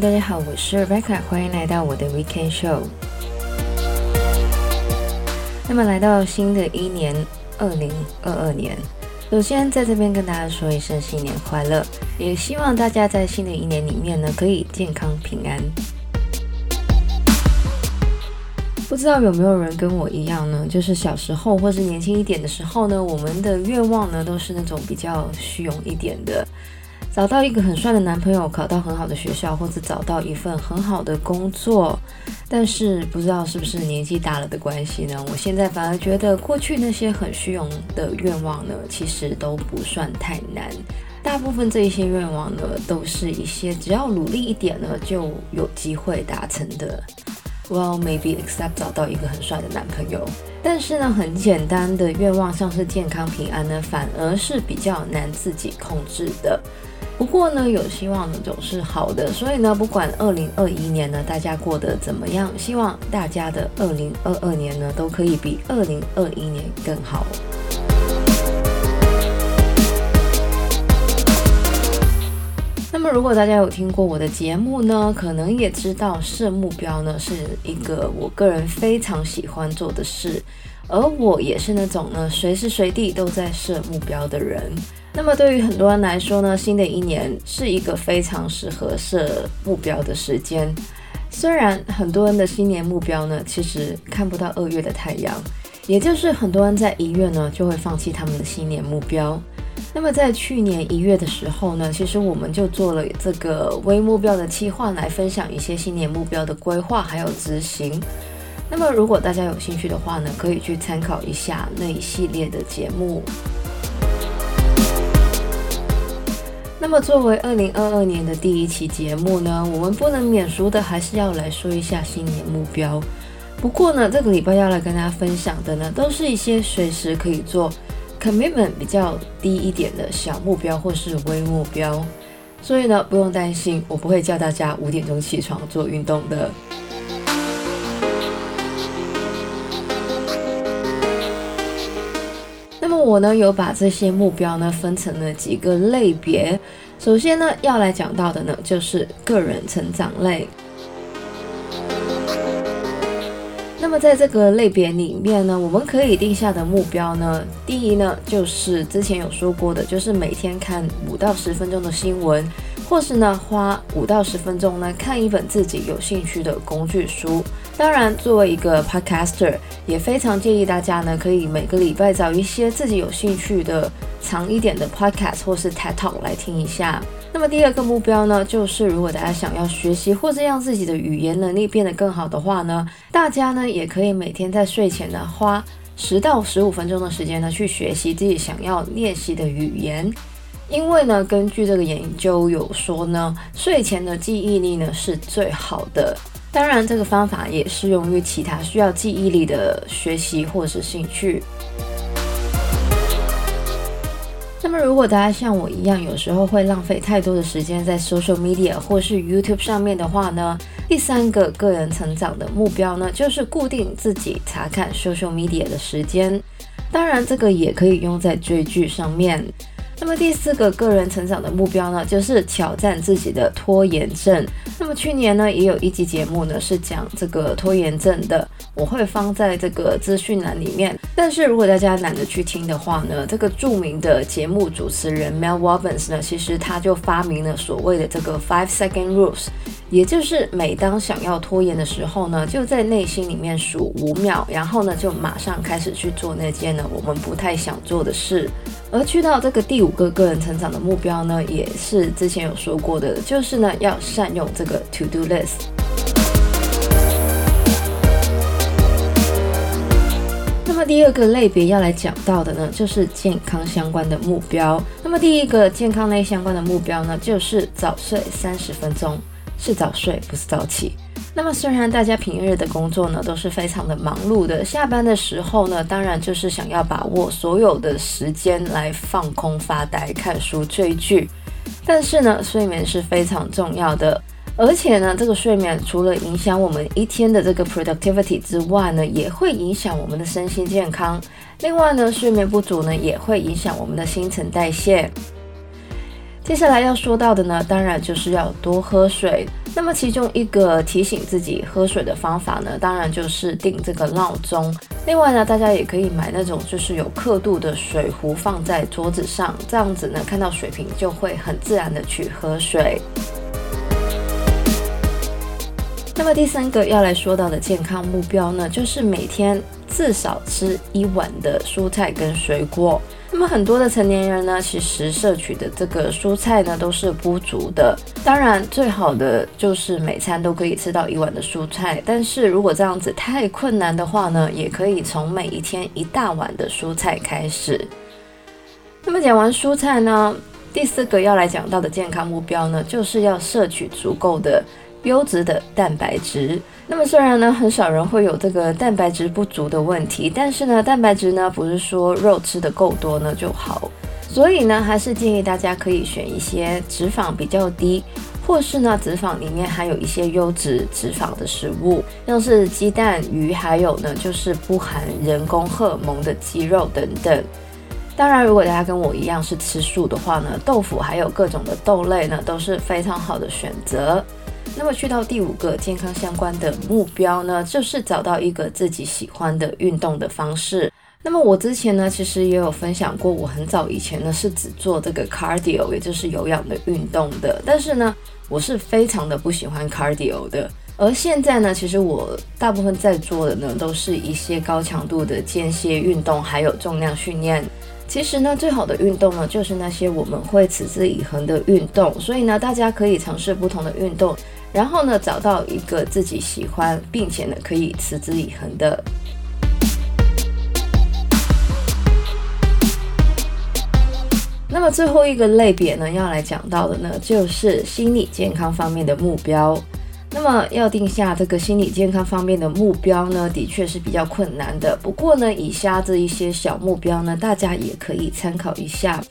大家好，我是 Rebecca，欢迎来到我的 Weekend Show。那么来到新的一年，二零二二年，首先在这边跟大家说一声新年快乐，也希望大家在新的一年里面呢，可以健康平安。不知道有没有人跟我一样呢？就是小时候或是年轻一点的时候呢，我们的愿望呢都是那种比较虚荣一点的。找到一个很帅的男朋友，考到很好的学校，或者找到一份很好的工作，但是不知道是不是年纪大了的关系呢？我现在反而觉得过去那些很虚荣的愿望呢，其实都不算太难。大部分这一些愿望呢，都是一些只要努力一点呢，就有机会达成的。Well, maybe except 找到一个很帅的男朋友。但是呢，很简单的愿望，像是健康平安呢，反而是比较难自己控制的。不过呢，有希望呢总是好的，所以呢，不管二零二一年呢大家过得怎么样，希望大家的二零二二年呢都可以比二零二一年更好。那么，如果大家有听过我的节目呢，可能也知道设目标呢是一个我个人非常喜欢做的事，而我也是那种呢随时随地都在设目标的人。那么对于很多人来说呢，新的一年是一个非常适合设目标的时间。虽然很多人的新年目标呢，其实看不到二月的太阳，也就是很多人在一月呢就会放弃他们的新年目标。那么在去年一月的时候呢，其实我们就做了这个微目标的计划，来分享一些新年目标的规划还有执行。那么如果大家有兴趣的话呢，可以去参考一下那一系列的节目。那么，作为二零二二年的第一期节目呢，我们不能免俗的还是要来说一下新年目标。不过呢，这个礼拜要来跟大家分享的呢，都是一些随时可以做 commitment 比较低一点的小目标或是微目标。所以呢，不用担心，我不会叫大家五点钟起床做运动的。我呢有把这些目标呢分成了几个类别，首先呢要来讲到的呢就是个人成长类。那么在这个类别里面呢，我们可以定下的目标呢，第一呢就是之前有说过的，就是每天看五到十分钟的新闻，或是呢花五到十分钟呢看一本自己有兴趣的工具书。当然，作为一个 podcaster，也非常建议大家呢，可以每个礼拜找一些自己有兴趣的长一点的 podcast 或是 TED Talk 来听一下。那么第二个目标呢，就是如果大家想要学习或者让自己的语言能力变得更好的话呢，大家呢也可以每天在睡前呢花十到十五分钟的时间呢去学习自己想要练习的语言。因为呢，根据这个研究有说呢，睡前的记忆力呢是最好的。当然，这个方法也适用于其他需要记忆力的学习或是兴趣。那么，如果大家像我一样，有时候会浪费太多的时间在 social media 或是 YouTube 上面的话呢，第三个个人成长的目标呢，就是固定自己查看 social media 的时间。当然，这个也可以用在追剧上面。那么第四个个人成长的目标呢，就是挑战自己的拖延症。那么去年呢，也有一集节目呢是讲这个拖延症的，我会放在这个资讯栏里面。但是如果大家懒得去听的话呢，这个著名的节目主持人 Mel Robbins 呢，其实他就发明了所谓的这个 Five Second Rules，也就是每当想要拖延的时候呢，就在内心里面数五秒，然后呢就马上开始去做那件呢我们不太想做的事。而去到这个第五个个人成长的目标呢，也是之前有说过的，就是呢要善用这个 To Do List。那么第二个类别要来讲到的呢，就是健康相关的目标。那么第一个健康类相关的目标呢，就是早睡三十分钟，是早睡，不是早起。那么，虽然大家平日的工作呢都是非常的忙碌的，下班的时候呢，当然就是想要把握所有的时间来放空、发呆、看书、追剧。但是呢，睡眠是非常重要的，而且呢，这个睡眠除了影响我们一天的这个 productivity 之外呢，也会影响我们的身心健康。另外呢，睡眠不足呢，也会影响我们的新陈代谢。接下来要说到的呢，当然就是要多喝水。那么其中一个提醒自己喝水的方法呢，当然就是定这个闹钟。另外呢，大家也可以买那种就是有刻度的水壶放在桌子上，这样子呢，看到水瓶就会很自然的去喝水。那么第三个要来说到的健康目标呢，就是每天至少吃一碗的蔬菜跟水果。那么很多的成年人呢，其实摄取的这个蔬菜呢都是不足的。当然，最好的就是每餐都可以吃到一碗的蔬菜。但是如果这样子太困难的话呢，也可以从每一天一大碗的蔬菜开始。那么讲完蔬菜呢，第四个要来讲到的健康目标呢，就是要摄取足够的优质的蛋白质。那么虽然呢，很少人会有这个蛋白质不足的问题，但是呢，蛋白质呢不是说肉吃得够多呢就好，所以呢，还是建议大家可以选一些脂肪比较低，或是呢脂肪里面含有一些优质脂肪的食物，像是鸡蛋、鱼，还有呢就是不含人工荷尔蒙的鸡肉等等。当然，如果大家跟我一样是吃素的话呢，豆腐还有各种的豆类呢都是非常好的选择。那么去到第五个健康相关的目标呢，就是找到一个自己喜欢的运动的方式。那么我之前呢，其实也有分享过，我很早以前呢是只做这个 cardio，也就是有氧的运动的。但是呢，我是非常的不喜欢 cardio 的。而现在呢，其实我大部分在做的呢，都是一些高强度的间歇运动，还有重量训练。其实呢，最好的运动呢，就是那些我们会持之以恒的运动。所以呢，大家可以尝试不同的运动。然后呢，找到一个自己喜欢，并且呢可以持之以恒的。那么最后一个类别呢，要来讲到的呢，就是心理健康方面的目标。那么要定下这个心理健康方面的目标呢，的确是比较困难的。不过呢，以下这一些小目标呢，大家也可以参考一下。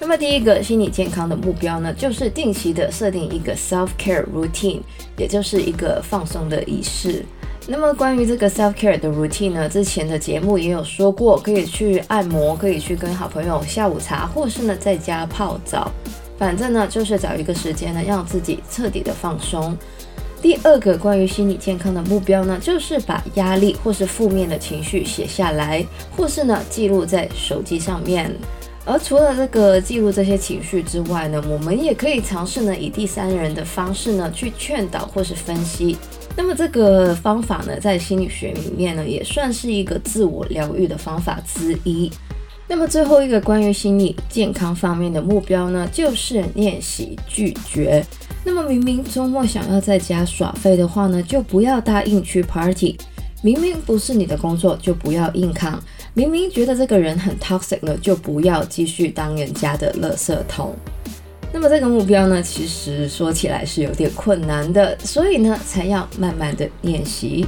那么第一个心理健康的目标呢，就是定期的设定一个 self care routine，也就是一个放松的仪式。那么关于这个 self care 的 routine 呢，之前的节目也有说过，可以去按摩，可以去跟好朋友下午茶，或是呢在家泡澡，反正呢就是找一个时间呢，让自己彻底的放松。第二个关于心理健康的目标呢，就是把压力或是负面的情绪写下来，或是呢记录在手机上面。而除了这个记录这些情绪之外呢，我们也可以尝试呢，以第三人的方式呢去劝导或是分析。那么这个方法呢，在心理学里面呢，也算是一个自我疗愈的方法之一。那么最后一个关于心理健康方面的目标呢，就是练习拒绝。那么明明周末想要在家耍废的话呢，就不要答应去 party。明明不是你的工作，就不要硬扛。明明觉得这个人很 toxic 了，就不要继续当人家的垃圾桶。那么这个目标呢，其实说起来是有点困难的，所以呢，才要慢慢的练习。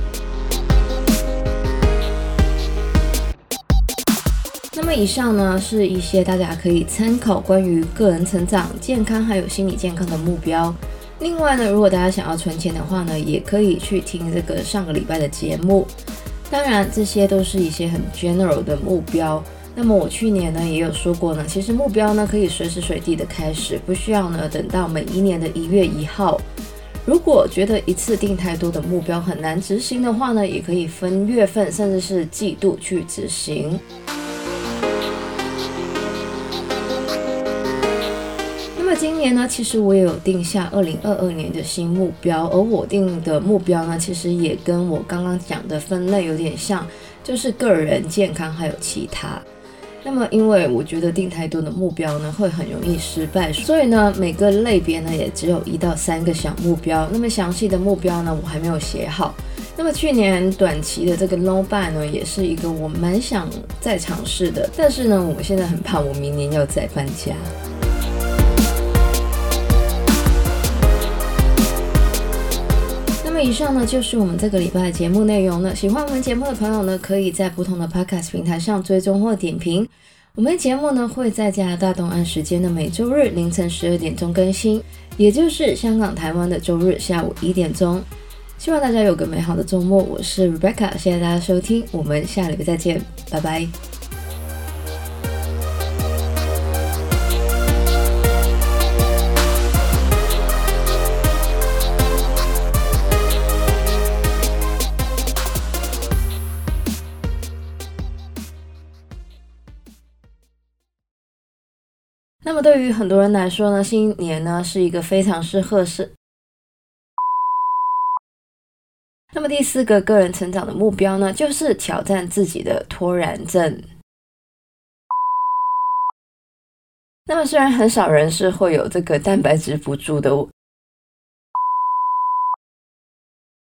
么以上呢，是一些大家可以参考关于个人成长、健康还有心理健康的目标。另外呢，如果大家想要存钱的话呢，也可以去听这个上个礼拜的节目。当然，这些都是一些很 general 的目标。那么我去年呢也有说过呢，其实目标呢可以随时随地的开始，不需要呢等到每一年的一月一号。如果觉得一次定太多的目标很难执行的话呢，也可以分月份甚至是季度去执行。那么今年呢，其实我也有定下二零二二年的新目标，而我定的目标呢，其实也跟我刚刚讲的分类有点像，就是个人健康还有其他。那么，因为我觉得定太多的目标呢，会很容易失败，所以呢，每个类别呢也只有一到三个小目标。那么详细的目标呢，我还没有写好。那么去年短期的这个 low buy 呢，也是一个我蛮想再尝试的，但是呢，我现在很怕我明年要再搬家。以上呢就是我们这个礼拜的节目内容了。喜欢我们节目的朋友呢，可以在不同的 Podcast 平台上追踪或点评。我们节目呢会在加拿大东岸时间的每周日凌晨十二点钟更新，也就是香港、台湾的周日下午一点钟。希望大家有个美好的周末。我是 Rebecca，谢谢大家收听，我们下礼拜再见，拜拜。那么对于很多人来说呢，新年呢是一个非常适合是。那么第四个个人成长的目标呢，就是挑战自己的拖延症。那么虽然很少人是会有这个蛋白质不足的